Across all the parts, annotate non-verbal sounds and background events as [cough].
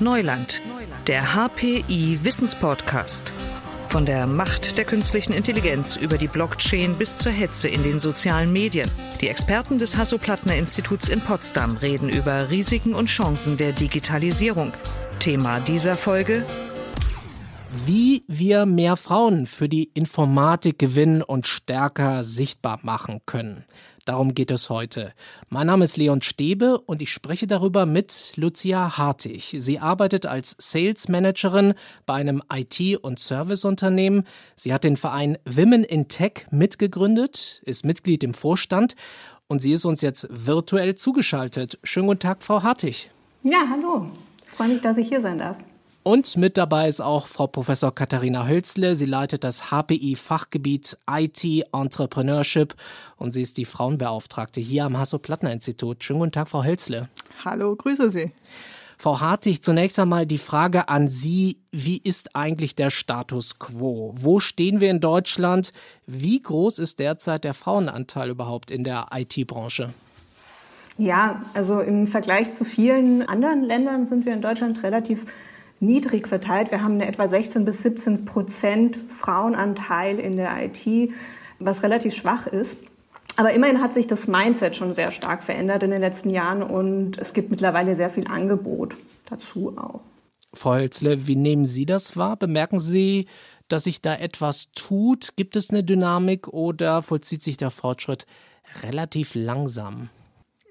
Neuland, der HPI Wissenspodcast. Von der Macht der künstlichen Intelligenz über die Blockchain bis zur Hetze in den sozialen Medien. Die Experten des Hasso-Plattner-Instituts in Potsdam reden über Risiken und Chancen der Digitalisierung. Thema dieser Folge wie wir mehr Frauen für die Informatik gewinnen und stärker sichtbar machen können. Darum geht es heute. Mein Name ist Leon Stebe und ich spreche darüber mit Lucia Hartig. Sie arbeitet als Sales Managerin bei einem IT- und Serviceunternehmen. Sie hat den Verein Women in Tech mitgegründet, ist Mitglied im Vorstand und sie ist uns jetzt virtuell zugeschaltet. Schönen guten Tag, Frau Hartig. Ja, hallo. Freue mich, dass ich hier sein darf. Und mit dabei ist auch Frau Professor Katharina Hölzle. Sie leitet das HPI-Fachgebiet IT Entrepreneurship und sie ist die Frauenbeauftragte hier am Hasso-Plattner-Institut. Schönen guten Tag, Frau Hölzle. Hallo, grüße Sie. Frau Hartig, zunächst einmal die Frage an Sie. Wie ist eigentlich der Status quo? Wo stehen wir in Deutschland? Wie groß ist derzeit der Frauenanteil überhaupt in der IT-Branche? Ja, also im Vergleich zu vielen anderen Ländern sind wir in Deutschland relativ niedrig verteilt. Wir haben etwa 16 bis 17 Prozent Frauenanteil in der IT, was relativ schwach ist. Aber immerhin hat sich das Mindset schon sehr stark verändert in den letzten Jahren und es gibt mittlerweile sehr viel Angebot dazu auch. Frau Hölzle, wie nehmen Sie das wahr? Bemerken Sie, dass sich da etwas tut? Gibt es eine Dynamik oder vollzieht sich der Fortschritt relativ langsam?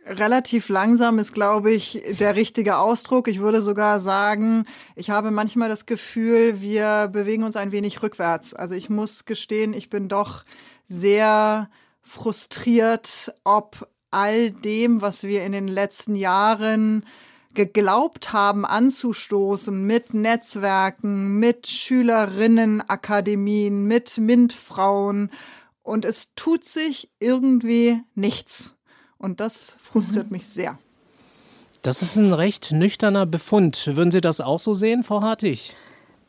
Relativ langsam ist, glaube ich, der richtige Ausdruck. Ich würde sogar sagen, ich habe manchmal das Gefühl, wir bewegen uns ein wenig rückwärts. Also ich muss gestehen, ich bin doch sehr frustriert, ob all dem, was wir in den letzten Jahren geglaubt haben anzustoßen mit Netzwerken, mit Schülerinnenakademien, mit MINT-Frauen. Und es tut sich irgendwie nichts. Und das frustriert mhm. mich sehr. Das ist ein recht nüchterner Befund. Würden Sie das auch so sehen, Frau Hartig?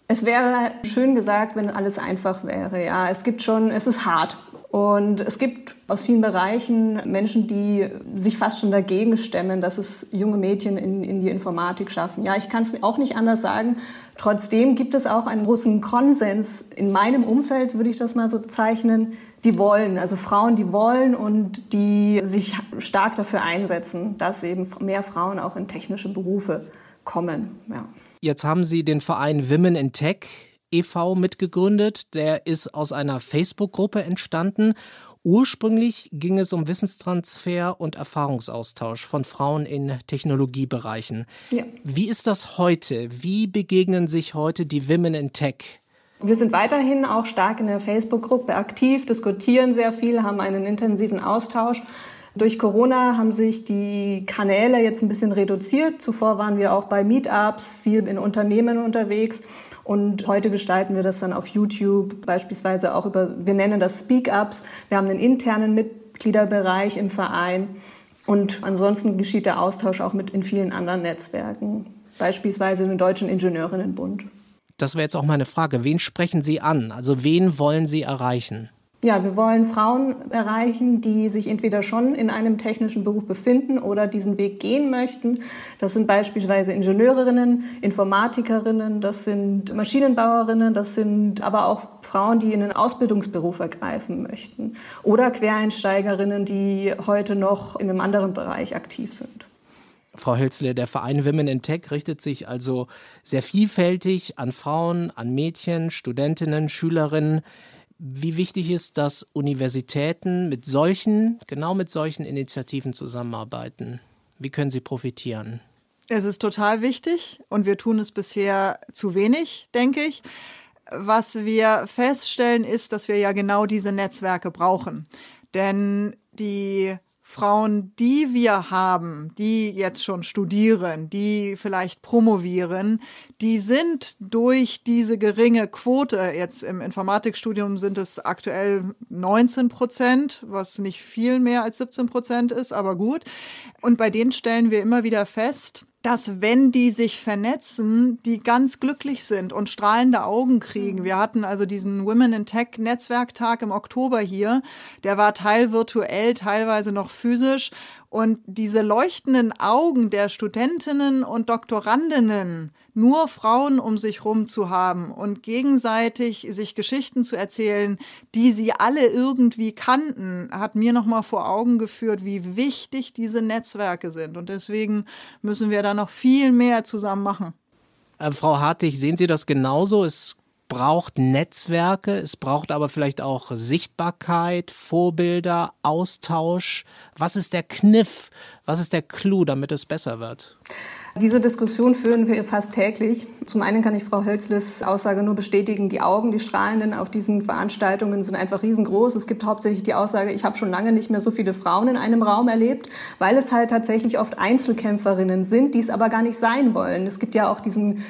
Es wäre schön gesagt, wenn alles einfach wäre. Ja, es gibt schon, es ist hart. Und es gibt aus vielen Bereichen Menschen, die sich fast schon dagegen stemmen, dass es junge Mädchen in, in die Informatik schaffen. Ja, ich kann es auch nicht anders sagen. Trotzdem gibt es auch einen großen Konsens in meinem Umfeld, würde ich das mal so bezeichnen, die wollen, also Frauen, die wollen und die sich stark dafür einsetzen, dass eben mehr Frauen auch in technische Berufe kommen. Ja. Jetzt haben Sie den Verein Women in Tech e.V. mitgegründet. Der ist aus einer Facebook-Gruppe entstanden. Ursprünglich ging es um Wissenstransfer und Erfahrungsaustausch von Frauen in Technologiebereichen. Ja. Wie ist das heute? Wie begegnen sich heute die Women in Tech? Wir sind weiterhin auch stark in der Facebook-Gruppe aktiv, diskutieren sehr viel, haben einen intensiven Austausch. Durch Corona haben sich die Kanäle jetzt ein bisschen reduziert. Zuvor waren wir auch bei Meetups, viel in Unternehmen unterwegs. Und heute gestalten wir das dann auf YouTube, beispielsweise auch über, wir nennen das Speak-Ups. Wir haben einen internen Mitgliederbereich im Verein. Und ansonsten geschieht der Austausch auch mit in vielen anderen Netzwerken, beispielsweise im Deutschen Ingenieurinnenbund. Das wäre jetzt auch meine Frage. Wen sprechen Sie an? Also wen wollen Sie erreichen? Ja, wir wollen Frauen erreichen, die sich entweder schon in einem technischen Beruf befinden oder diesen Weg gehen möchten. Das sind beispielsweise Ingenieurinnen, Informatikerinnen, das sind Maschinenbauerinnen, das sind aber auch Frauen, die in einen Ausbildungsberuf ergreifen möchten oder Quereinsteigerinnen, die heute noch in einem anderen Bereich aktiv sind. Frau Hölzle, der Verein Women in Tech richtet sich also sehr vielfältig an Frauen, an Mädchen, Studentinnen, Schülerinnen. Wie wichtig ist, dass Universitäten mit solchen, genau mit solchen Initiativen zusammenarbeiten? Wie können sie profitieren? Es ist total wichtig und wir tun es bisher zu wenig, denke ich. Was wir feststellen, ist, dass wir ja genau diese Netzwerke brauchen. Denn die Frauen, die wir haben, die jetzt schon studieren, die vielleicht promovieren, die sind durch diese geringe Quote, jetzt im Informatikstudium sind es aktuell 19 Prozent, was nicht viel mehr als 17 Prozent ist, aber gut. Und bei denen stellen wir immer wieder fest, dass wenn die sich vernetzen, die ganz glücklich sind und strahlende Augen kriegen. Mhm. Wir hatten also diesen Women in Tech Netzwerktag im Oktober hier. Der war teil virtuell, teilweise noch physisch. Und diese leuchtenden Augen der Studentinnen und Doktorandinnen, nur Frauen um sich rum zu haben und gegenseitig sich Geschichten zu erzählen, die sie alle irgendwie kannten, hat mir nochmal vor Augen geführt, wie wichtig diese Netzwerke sind. Und deswegen müssen wir da noch viel mehr zusammen machen. Äh, Frau Hartig, sehen Sie das genauso? Es braucht Netzwerke, es braucht aber vielleicht auch Sichtbarkeit, Vorbilder, Austausch. Was ist der Kniff? Was ist der Clou, damit es besser wird? Diese Diskussion führen wir fast täglich. Zum einen kann ich Frau Hölzles Aussage nur bestätigen, die Augen, die strahlenden auf diesen Veranstaltungen sind einfach riesengroß. Es gibt hauptsächlich die Aussage, ich habe schon lange nicht mehr so viele Frauen in einem Raum erlebt, weil es halt tatsächlich oft Einzelkämpferinnen sind, die es aber gar nicht sein wollen. Es gibt ja auch diesen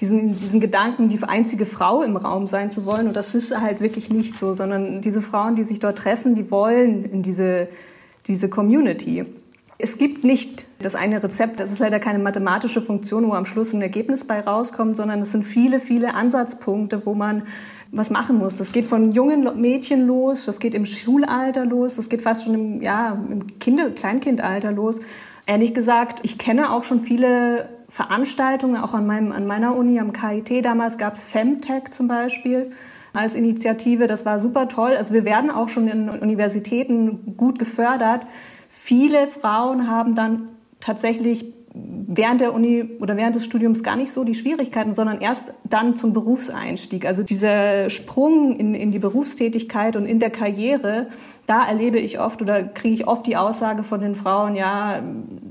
diesen, diesen Gedanken, die einzige Frau im Raum sein zu wollen. Und das ist halt wirklich nicht so, sondern diese Frauen, die sich dort treffen, die wollen in diese, diese Community. Es gibt nicht das eine Rezept, das ist leider keine mathematische Funktion, wo am Schluss ein Ergebnis bei rauskommt, sondern es sind viele, viele Ansatzpunkte, wo man was machen muss. Das geht von jungen Mädchen los, das geht im Schulalter los, das geht fast schon im, ja, im Kinder-, Kleinkindalter los. Ehrlich gesagt, ich kenne auch schon viele Veranstaltungen, auch an, meinem, an meiner Uni, am KIT. Damals gab es Femtech zum Beispiel als Initiative. Das war super toll. Also wir werden auch schon in Universitäten gut gefördert. Viele Frauen haben dann tatsächlich während der Uni oder während des Studiums gar nicht so die Schwierigkeiten, sondern erst dann zum Berufseinstieg. Also dieser Sprung in, in die Berufstätigkeit und in der Karriere, da erlebe ich oft oder kriege ich oft die Aussage von den Frauen, ja,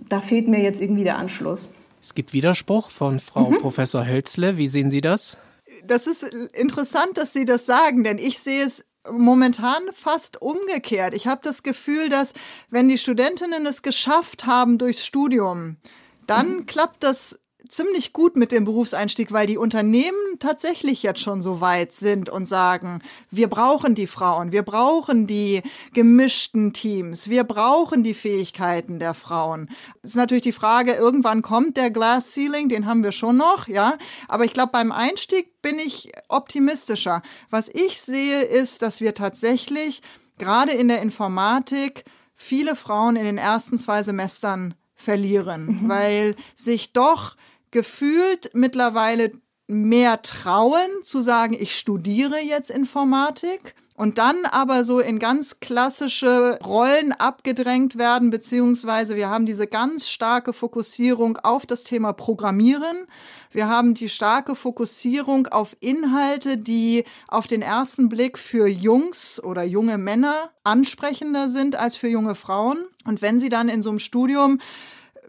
da fehlt mir jetzt irgendwie der Anschluss. Es gibt Widerspruch von Frau mhm. Professor Hölzle. Wie sehen Sie das? Das ist interessant, dass Sie das sagen, denn ich sehe es momentan fast umgekehrt. Ich habe das Gefühl, dass wenn die Studentinnen es geschafft haben durchs Studium, dann mhm. klappt das ziemlich gut mit dem Berufseinstieg, weil die Unternehmen tatsächlich jetzt schon so weit sind und sagen, wir brauchen die Frauen, wir brauchen die gemischten Teams, wir brauchen die Fähigkeiten der Frauen. Es ist natürlich die Frage, irgendwann kommt der Glass Ceiling, den haben wir schon noch, ja. Aber ich glaube, beim Einstieg bin ich optimistischer. Was ich sehe, ist, dass wir tatsächlich gerade in der Informatik viele Frauen in den ersten zwei Semestern verlieren, mhm. weil sich doch gefühlt mittlerweile mehr trauen zu sagen, ich studiere jetzt Informatik und dann aber so in ganz klassische Rollen abgedrängt werden, beziehungsweise wir haben diese ganz starke Fokussierung auf das Thema Programmieren. Wir haben die starke Fokussierung auf Inhalte, die auf den ersten Blick für Jungs oder junge Männer ansprechender sind als für junge Frauen. Und wenn sie dann in so einem Studium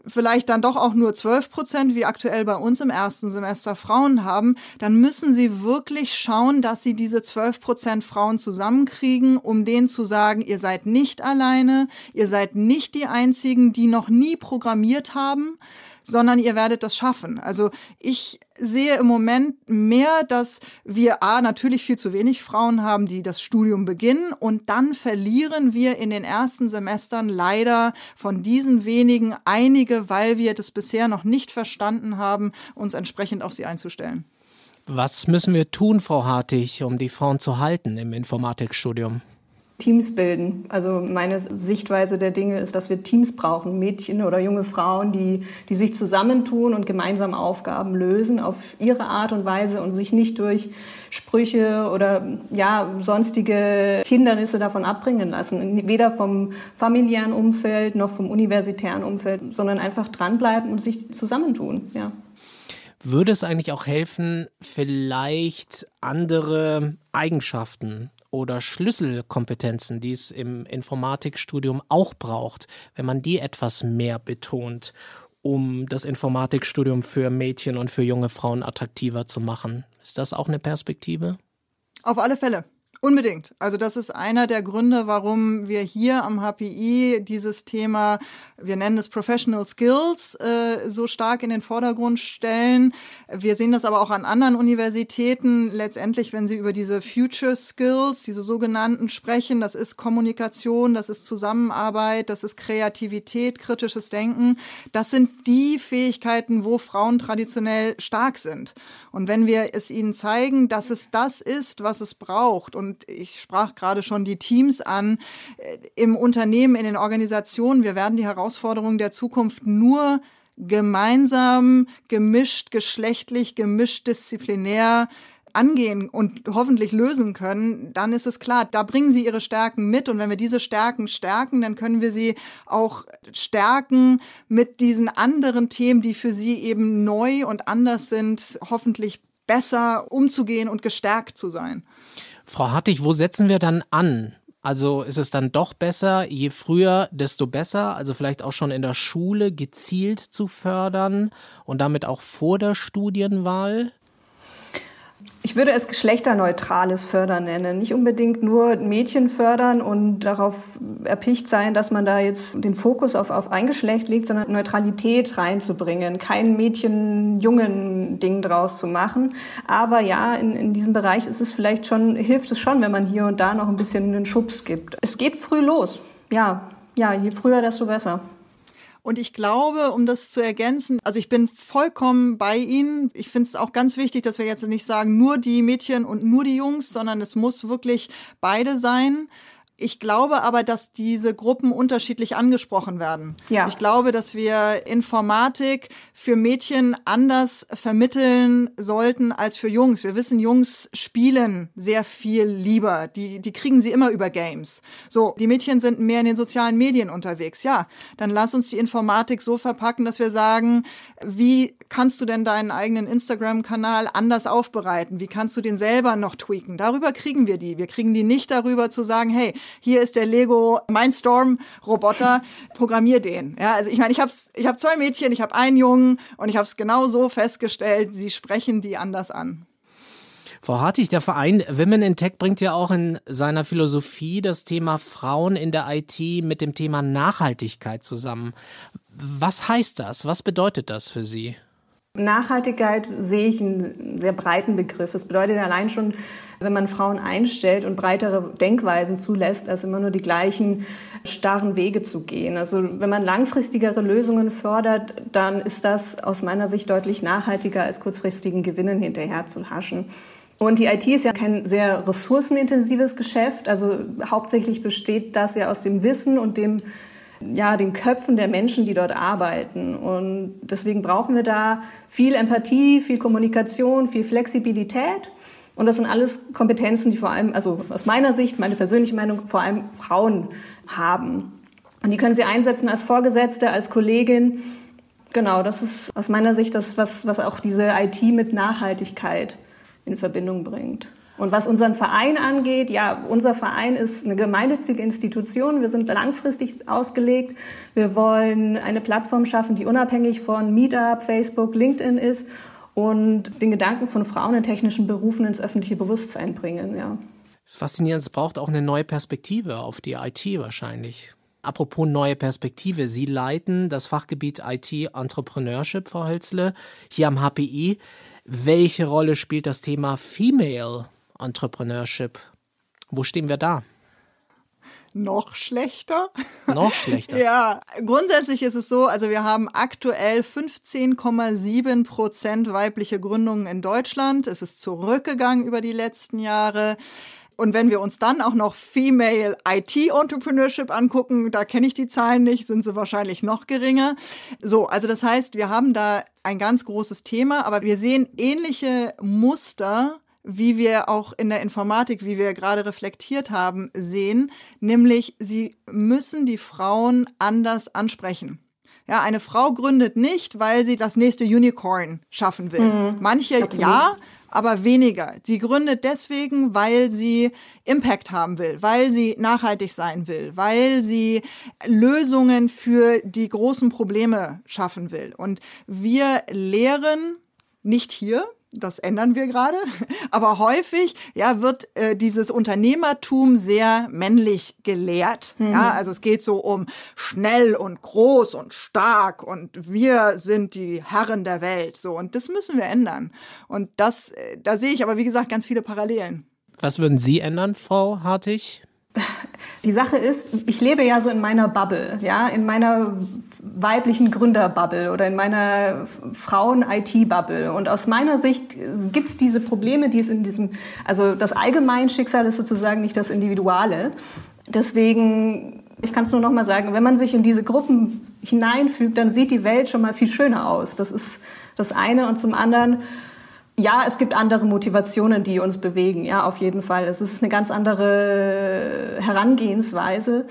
vielleicht dann doch auch nur 12 Prozent, wie aktuell bei uns im ersten Semester Frauen haben, dann müssen sie wirklich schauen, dass sie diese 12 Prozent Frauen zusammenkriegen, um denen zu sagen, ihr seid nicht alleine, ihr seid nicht die einzigen, die noch nie programmiert haben, sondern ihr werdet das schaffen. Also ich sehe im Moment mehr, dass wir A, natürlich viel zu wenig Frauen haben, die das Studium beginnen und dann verlieren wir in den ersten Semestern leider von diesen wenigen einige, weil wir das bisher noch nicht verstanden haben, uns entsprechend auf sie einzustellen. Was müssen wir tun, Frau Hartig, um die Frauen zu halten im Informatikstudium? Teams bilden. Also meine Sichtweise der Dinge ist, dass wir Teams brauchen, Mädchen oder junge Frauen, die, die sich zusammentun und gemeinsam Aufgaben lösen auf ihre Art und Weise und sich nicht durch Sprüche oder ja, sonstige Hindernisse davon abbringen lassen. Weder vom familiären Umfeld noch vom universitären Umfeld, sondern einfach dranbleiben und sich zusammentun. Ja. Würde es eigentlich auch helfen, vielleicht andere Eigenschaften oder Schlüsselkompetenzen, die es im Informatikstudium auch braucht, wenn man die etwas mehr betont, um das Informatikstudium für Mädchen und für junge Frauen attraktiver zu machen. Ist das auch eine Perspektive? Auf alle Fälle. Unbedingt. Also das ist einer der Gründe, warum wir hier am HPI dieses Thema, wir nennen es Professional Skills, äh, so stark in den Vordergrund stellen. Wir sehen das aber auch an anderen Universitäten. Letztendlich, wenn Sie über diese Future Skills, diese sogenannten sprechen, das ist Kommunikation, das ist Zusammenarbeit, das ist Kreativität, kritisches Denken. Das sind die Fähigkeiten, wo Frauen traditionell stark sind. Und wenn wir es ihnen zeigen, dass es das ist, was es braucht und und ich sprach gerade schon die Teams an, äh, im Unternehmen, in den Organisationen. Wir werden die Herausforderungen der Zukunft nur gemeinsam, gemischt, geschlechtlich, gemischt, disziplinär angehen und hoffentlich lösen können, dann ist es klar, da bringen sie ihre Stärken mit. Und wenn wir diese Stärken stärken, dann können wir sie auch stärken mit diesen anderen Themen, die für sie eben neu und anders sind, hoffentlich besser umzugehen und gestärkt zu sein. Frau Hartig, wo setzen wir dann an? Also ist es dann doch besser, je früher, desto besser, also vielleicht auch schon in der Schule gezielt zu fördern und damit auch vor der Studienwahl? Ich würde es geschlechterneutrales Fördern nennen. Nicht unbedingt nur Mädchen fördern und darauf erpicht sein, dass man da jetzt den Fokus auf, auf ein Geschlecht legt, sondern Neutralität reinzubringen. Kein Mädchen-Jungen-Ding draus zu machen. Aber ja, in, in diesem Bereich ist es vielleicht schon, hilft es schon, wenn man hier und da noch ein bisschen einen Schubs gibt. Es geht früh los. Ja, ja, je früher, desto besser. Und ich glaube, um das zu ergänzen, also ich bin vollkommen bei Ihnen. Ich finde es auch ganz wichtig, dass wir jetzt nicht sagen, nur die Mädchen und nur die Jungs, sondern es muss wirklich beide sein. Ich glaube aber, dass diese Gruppen unterschiedlich angesprochen werden. Ja. Ich glaube, dass wir Informatik für Mädchen anders vermitteln sollten als für Jungs. Wir wissen, Jungs spielen sehr viel lieber. Die, die kriegen sie immer über Games. So, die Mädchen sind mehr in den sozialen Medien unterwegs. Ja, dann lass uns die Informatik so verpacken, dass wir sagen, wie kannst du denn deinen eigenen Instagram-Kanal anders aufbereiten? Wie kannst du den selber noch tweaken? Darüber kriegen wir die. Wir kriegen die nicht darüber zu sagen, hey, hier ist der Lego Mindstorm Roboter, programmier den. Ja, also ich meine, ich habe ich hab zwei Mädchen, ich habe einen Jungen und ich habe es genau so festgestellt, sie sprechen die anders an. Frau Hartig, der Verein Women in Tech bringt ja auch in seiner Philosophie das Thema Frauen in der IT mit dem Thema Nachhaltigkeit zusammen. Was heißt das? Was bedeutet das für Sie? Nachhaltigkeit sehe ich einen sehr breiten Begriff. Es bedeutet allein schon, wenn man Frauen einstellt und breitere Denkweisen zulässt, als immer nur die gleichen starren Wege zu gehen. Also wenn man langfristigere Lösungen fördert, dann ist das aus meiner Sicht deutlich nachhaltiger, als kurzfristigen Gewinnen hinterher zu haschen. Und die IT ist ja kein sehr ressourcenintensives Geschäft. Also hauptsächlich besteht das ja aus dem Wissen und dem ja, den Köpfen der Menschen, die dort arbeiten. Und deswegen brauchen wir da viel Empathie, viel Kommunikation, viel Flexibilität. Und das sind alles Kompetenzen, die vor allem, also aus meiner Sicht, meine persönliche Meinung, vor allem Frauen haben. Und die können sie einsetzen als Vorgesetzte, als Kollegin. Genau, das ist aus meiner Sicht das, was, was auch diese IT mit Nachhaltigkeit in Verbindung bringt. Und was unseren Verein angeht, ja, unser Verein ist eine gemeinnützige Institution. Wir sind langfristig ausgelegt. Wir wollen eine Plattform schaffen, die unabhängig von Meetup, Facebook, LinkedIn ist und den Gedanken von Frauen in technischen Berufen ins öffentliche Bewusstsein bringen, ja. Das ist faszinierend. Es braucht auch eine neue Perspektive auf die IT wahrscheinlich. Apropos neue Perspektive. Sie leiten das Fachgebiet IT Entrepreneurship, Frau Hölzle, hier am HPI. Welche Rolle spielt das Thema Female Entrepreneurship. Wo stehen wir da? Noch schlechter. Noch schlechter. [laughs] ja, grundsätzlich ist es so, also wir haben aktuell 15,7 Prozent weibliche Gründungen in Deutschland. Es ist zurückgegangen über die letzten Jahre. Und wenn wir uns dann auch noch Female IT Entrepreneurship angucken, da kenne ich die Zahlen nicht, sind sie wahrscheinlich noch geringer. So, also das heißt, wir haben da ein ganz großes Thema, aber wir sehen ähnliche Muster wie wir auch in der Informatik, wie wir gerade reflektiert haben, sehen, nämlich sie müssen die Frauen anders ansprechen. Ja, eine Frau gründet nicht, weil sie das nächste Unicorn schaffen will. Mhm. Manche Absolut. ja, aber weniger. Sie gründet deswegen, weil sie Impact haben will, weil sie nachhaltig sein will, weil sie Lösungen für die großen Probleme schaffen will. Und wir lehren nicht hier, das ändern wir gerade. [laughs] Aber häufig ja, wird äh, dieses Unternehmertum sehr männlich gelehrt. Mhm. Ja, also es geht so um schnell und groß und stark und wir sind die Herren der Welt. So, und das müssen wir ändern. Und das, äh, da sehe ich aber, wie gesagt, ganz viele Parallelen. Was würden Sie ändern, Frau Hartig? Die Sache ist, ich lebe ja so in meiner Bubble, ja, in meiner weiblichen Gründerbubble oder in meiner Frauen-IT-Bubble. Und aus meiner Sicht gibt es diese Probleme, die es in diesem, also das Allgemeinschicksal ist sozusagen nicht das Individuale. Deswegen, ich kann es nur noch mal sagen, wenn man sich in diese Gruppen hineinfügt, dann sieht die Welt schon mal viel schöner aus. Das ist das eine. Und zum anderen, ja, es gibt andere Motivationen, die uns bewegen. Ja, auf jeden Fall. Es ist eine ganz andere Herangehensweise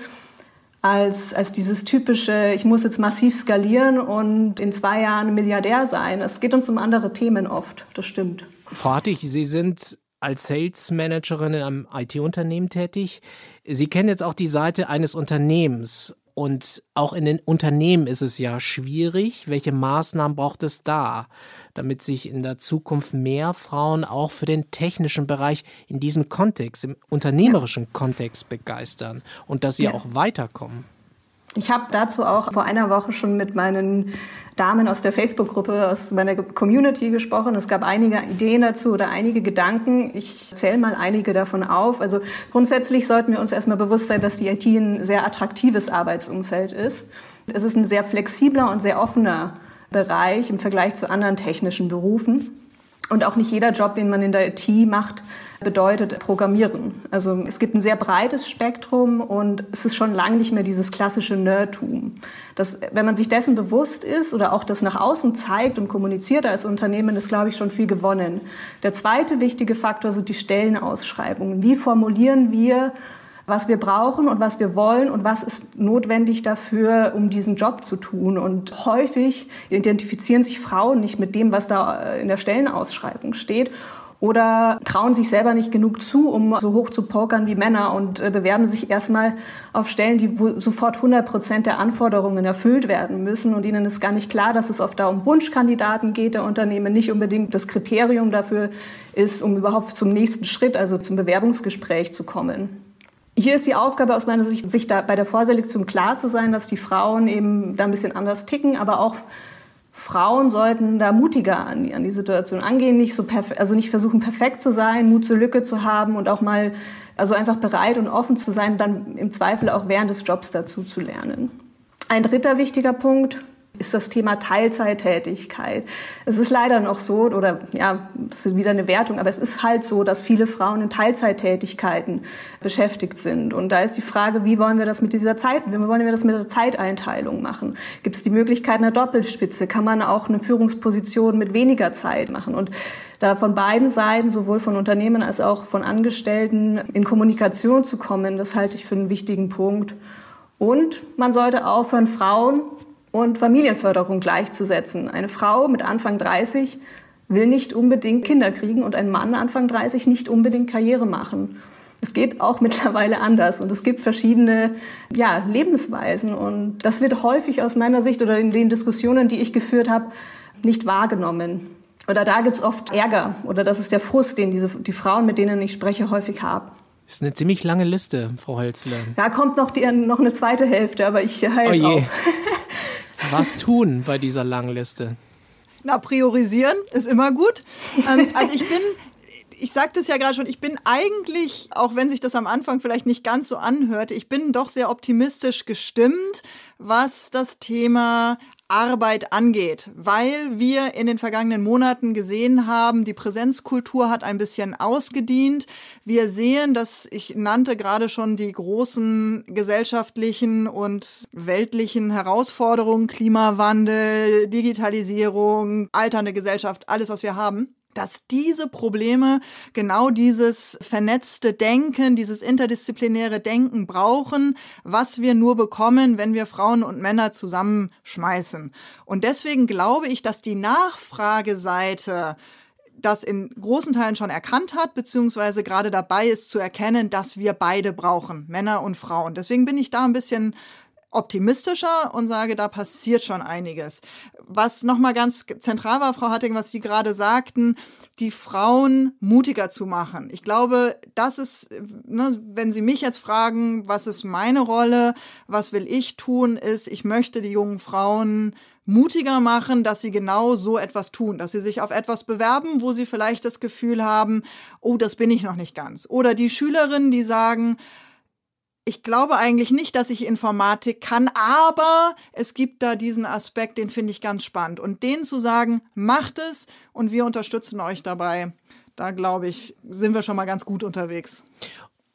als, als dieses typische, ich muss jetzt massiv skalieren und in zwei Jahren Milliardär sein. Es geht uns um andere Themen oft. Das stimmt. Frau Hartig, Sie sind als Sales Managerin in einem IT-Unternehmen tätig. Sie kennen jetzt auch die Seite eines Unternehmens. Und auch in den Unternehmen ist es ja schwierig. Welche Maßnahmen braucht es da, damit sich in der Zukunft mehr Frauen auch für den technischen Bereich in diesem Kontext, im unternehmerischen ja. Kontext begeistern und dass sie ja. auch weiterkommen? Ich habe dazu auch vor einer Woche schon mit meinen Damen aus der Facebook-Gruppe, aus meiner Community gesprochen. Es gab einige Ideen dazu oder einige Gedanken. Ich zähle mal einige davon auf. Also grundsätzlich sollten wir uns erstmal bewusst sein, dass die IT ein sehr attraktives Arbeitsumfeld ist. Es ist ein sehr flexibler und sehr offener Bereich im Vergleich zu anderen technischen Berufen. Und auch nicht jeder Job, den man in der IT macht, bedeutet Programmieren. Also es gibt ein sehr breites Spektrum und es ist schon lange nicht mehr dieses klassische Nerdtum. Das, wenn man sich dessen bewusst ist oder auch das nach außen zeigt und kommuniziert als Unternehmen, ist, glaube ich, schon viel gewonnen. Der zweite wichtige Faktor sind die Stellenausschreibungen. Wie formulieren wir was wir brauchen und was wir wollen und was ist notwendig dafür, um diesen Job zu tun. Und häufig identifizieren sich Frauen nicht mit dem, was da in der Stellenausschreibung steht oder trauen sich selber nicht genug zu, um so hoch zu pokern wie Männer und äh, bewerben sich erstmal auf Stellen, die sofort 100 Prozent der Anforderungen erfüllt werden müssen und ihnen ist gar nicht klar, dass es oft da um Wunschkandidaten geht der Unternehmen, nicht unbedingt das Kriterium dafür ist, um überhaupt zum nächsten Schritt, also zum Bewerbungsgespräch zu kommen. Hier ist die Aufgabe aus meiner Sicht, sich da bei der Vorselektion klar zu sein, dass die Frauen eben da ein bisschen anders ticken, aber auch Frauen sollten da mutiger an, an die Situation angehen, nicht so also nicht versuchen perfekt zu sein, Mut zur Lücke zu haben und auch mal also einfach bereit und offen zu sein, dann im Zweifel auch während des Jobs dazu zu lernen. Ein dritter wichtiger Punkt, ist das Thema Teilzeittätigkeit. Es ist leider noch so, oder ja, das ist wieder eine Wertung, aber es ist halt so, dass viele Frauen in Teilzeittätigkeiten beschäftigt sind. Und da ist die Frage, wie wollen wir das mit dieser Zeit, wie wollen wir das mit der Zeiteinteilung machen? Gibt es die Möglichkeit einer Doppelspitze? Kann man auch eine Führungsposition mit weniger Zeit machen? Und da von beiden Seiten, sowohl von Unternehmen als auch von Angestellten, in Kommunikation zu kommen, das halte ich für einen wichtigen Punkt. Und man sollte aufhören, Frauen und Familienförderung gleichzusetzen. Eine Frau mit Anfang 30 will nicht unbedingt Kinder kriegen und ein Mann Anfang 30 nicht unbedingt Karriere machen. Es geht auch [laughs] mittlerweile anders und es gibt verschiedene ja, Lebensweisen und das wird häufig aus meiner Sicht oder in den Diskussionen, die ich geführt habe, nicht wahrgenommen. Oder da gibt es oft Ärger oder das ist der Frust, den diese, die Frauen, mit denen ich spreche, häufig haben. Das ist eine ziemlich lange Liste, Frau Hölzle. Da kommt noch, die, noch eine zweite Hälfte, aber ich halte oh auf. [laughs] Was tun bei dieser langen Liste? Na, priorisieren ist immer gut. Ähm, also ich bin ich sagte es ja gerade schon, ich bin eigentlich, auch wenn sich das am Anfang vielleicht nicht ganz so anhörte, ich bin doch sehr optimistisch gestimmt, was das Thema Arbeit angeht, weil wir in den vergangenen Monaten gesehen haben, die Präsenzkultur hat ein bisschen ausgedient. Wir sehen, dass ich nannte gerade schon die großen gesellschaftlichen und weltlichen Herausforderungen, Klimawandel, Digitalisierung, alternde Gesellschaft, alles, was wir haben dass diese Probleme genau dieses vernetzte Denken, dieses interdisziplinäre Denken brauchen, was wir nur bekommen, wenn wir Frauen und Männer zusammenschmeißen. Und deswegen glaube ich, dass die Nachfrageseite das in großen Teilen schon erkannt hat, beziehungsweise gerade dabei ist zu erkennen, dass wir beide brauchen, Männer und Frauen. Deswegen bin ich da ein bisschen optimistischer und sage, da passiert schon einiges. Was nochmal ganz zentral war, Frau Hatting, was Sie gerade sagten, die Frauen mutiger zu machen. Ich glaube, das ist, ne, wenn Sie mich jetzt fragen, was ist meine Rolle, was will ich tun, ist, ich möchte die jungen Frauen mutiger machen, dass sie genau so etwas tun, dass sie sich auf etwas bewerben, wo sie vielleicht das Gefühl haben, oh, das bin ich noch nicht ganz. Oder die Schülerinnen, die sagen, ich glaube eigentlich nicht, dass ich Informatik kann, aber es gibt da diesen Aspekt, den finde ich ganz spannend. Und denen zu sagen, macht es und wir unterstützen euch dabei, da glaube ich, sind wir schon mal ganz gut unterwegs.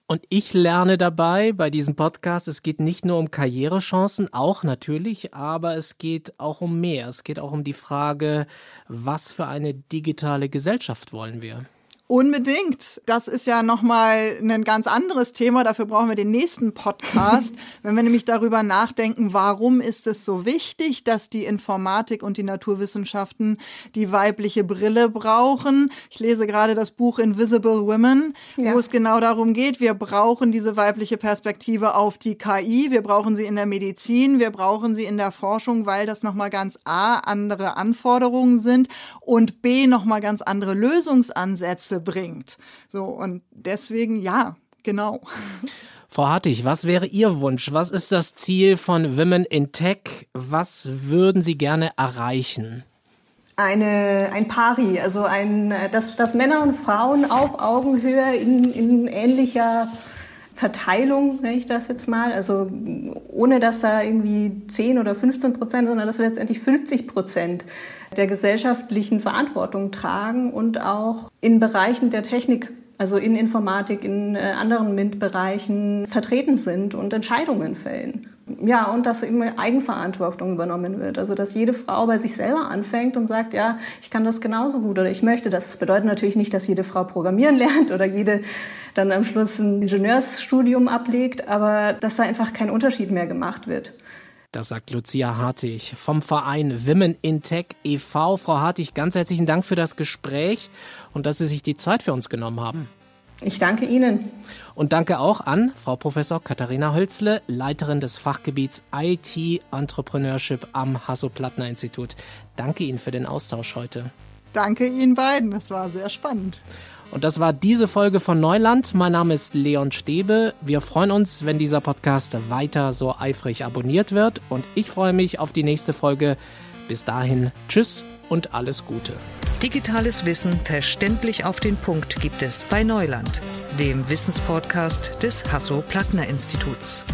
Und ich lerne dabei bei diesem Podcast, es geht nicht nur um Karrierechancen, auch natürlich, aber es geht auch um mehr. Es geht auch um die Frage, was für eine digitale Gesellschaft wollen wir? Unbedingt. Das ist ja nochmal ein ganz anderes Thema. Dafür brauchen wir den nächsten Podcast. [laughs] Wenn wir nämlich darüber nachdenken, warum ist es so wichtig, dass die Informatik und die Naturwissenschaften die weibliche Brille brauchen. Ich lese gerade das Buch Invisible Women, ja. wo es genau darum geht, wir brauchen diese weibliche Perspektive auf die KI. Wir brauchen sie in der Medizin. Wir brauchen sie in der Forschung, weil das nochmal ganz A, andere Anforderungen sind und B, nochmal ganz andere Lösungsansätze Ergebnisse bringt. So, und deswegen ja, genau. Frau Hartig, was wäre Ihr Wunsch? Was ist das Ziel von Women in Tech? Was würden Sie gerne erreichen? Eine, ein Pari, also ein, dass, dass Männer und Frauen auf Augenhöhe in, in ähnlicher Verteilung, nenne ich das jetzt mal, also ohne dass da irgendwie 10 oder 15 Prozent, sondern dass wir letztendlich 50 Prozent der gesellschaftlichen Verantwortung tragen und auch in Bereichen der Technik also in Informatik, in äh, anderen MINT-Bereichen vertreten sind und Entscheidungen fällen. Ja, und dass eben Eigenverantwortung übernommen wird. Also, dass jede Frau bei sich selber anfängt und sagt, ja, ich kann das genauso gut oder ich möchte das. Das bedeutet natürlich nicht, dass jede Frau programmieren [laughs] lernt oder jede dann am Schluss ein Ingenieursstudium ablegt, aber dass da einfach kein Unterschied mehr gemacht wird. Das sagt Lucia Hartig vom Verein Women in Tech e.V. Frau Hartig, ganz herzlichen Dank für das Gespräch und dass Sie sich die Zeit für uns genommen haben. Ich danke Ihnen. Und danke auch an Frau Professor Katharina Hölzle, Leiterin des Fachgebiets IT Entrepreneurship am Hasso-Plattner-Institut. Danke Ihnen für den Austausch heute. Danke Ihnen beiden, das war sehr spannend. Und das war diese Folge von Neuland. Mein Name ist Leon Stäbe. Wir freuen uns, wenn dieser Podcast weiter so eifrig abonniert wird. Und ich freue mich auf die nächste Folge. Bis dahin, tschüss und alles Gute. Digitales Wissen verständlich auf den Punkt gibt es bei Neuland, dem Wissenspodcast des Hasso-Plattner-Instituts.